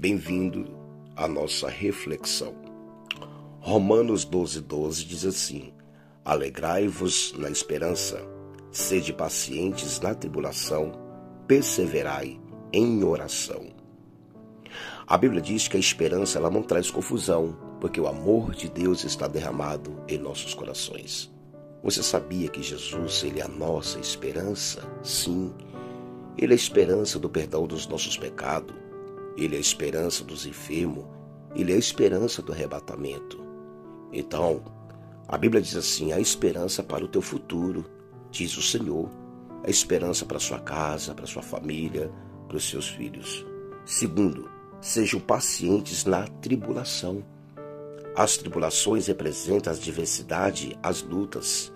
Bem-vindo à nossa reflexão. Romanos 12, 12 diz assim: Alegrai-vos na esperança, sede pacientes na tribulação, perseverai em oração. A Bíblia diz que a esperança ela não traz confusão, porque o amor de Deus está derramado em nossos corações. Você sabia que Jesus ele é a nossa esperança? Sim. Ele é a esperança do perdão dos nossos pecados. Ele é a esperança dos enfermos. Ele é a esperança do arrebatamento. Então, a Bíblia diz assim: a esperança para o teu futuro, diz o Senhor. A esperança para sua casa, para sua família, para os seus filhos. Segundo, sejam pacientes na tribulação. As tribulações representam as diversidades, as lutas.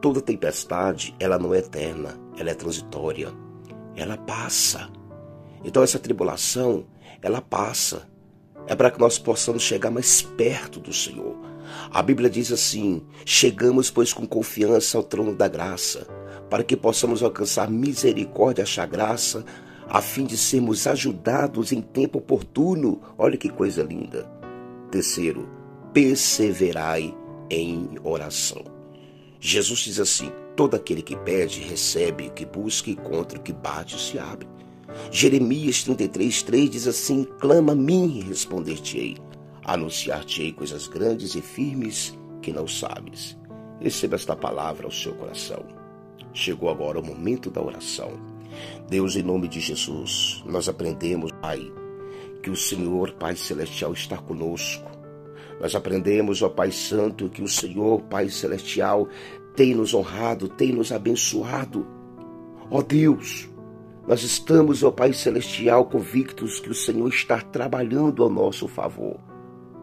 Toda tempestade, ela não é eterna, ela é transitória. Ela passa. Então essa tribulação, ela passa. É para que nós possamos chegar mais perto do Senhor. A Bíblia diz assim: chegamos, pois, com confiança ao trono da graça, para que possamos alcançar misericórdia, achar graça, a fim de sermos ajudados em tempo oportuno. Olha que coisa linda. Terceiro, perseverai em oração. Jesus diz assim: todo aquele que pede, recebe, o que busca, encontra, o que bate, se abre. Jeremias 33, 3 diz assim: clama a mim e responder-te-ei, anunciar-te-ei coisas grandes e firmes que não sabes. Receba esta palavra ao seu coração. Chegou agora o momento da oração. Deus, em nome de Jesus, nós aprendemos, Pai, que o Senhor, Pai Celestial, está conosco nós aprendemos, ó Pai Santo, que o Senhor, Pai Celestial, tem nos honrado, tem nos abençoado. Ó Deus, nós estamos, ó Pai Celestial, convictos que o Senhor está trabalhando ao nosso favor.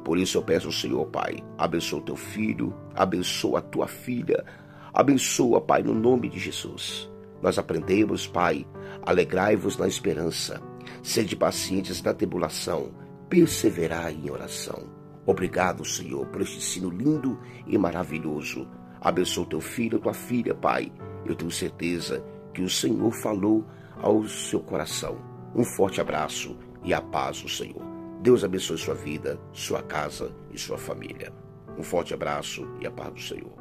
Por isso eu peço ao Senhor, Pai, abençoa o teu filho, abençoa a tua filha, abençoa, Pai, no nome de Jesus. Nós aprendemos, Pai, alegrai-vos na esperança, sede pacientes na tribulação, perseverai em oração. Obrigado, Senhor, por este ensino lindo e maravilhoso. Abençoa teu filho, tua filha, Pai. Eu tenho certeza que o Senhor falou ao seu coração. Um forte abraço e a paz do Senhor. Deus abençoe sua vida, sua casa e sua família. Um forte abraço e a paz do Senhor.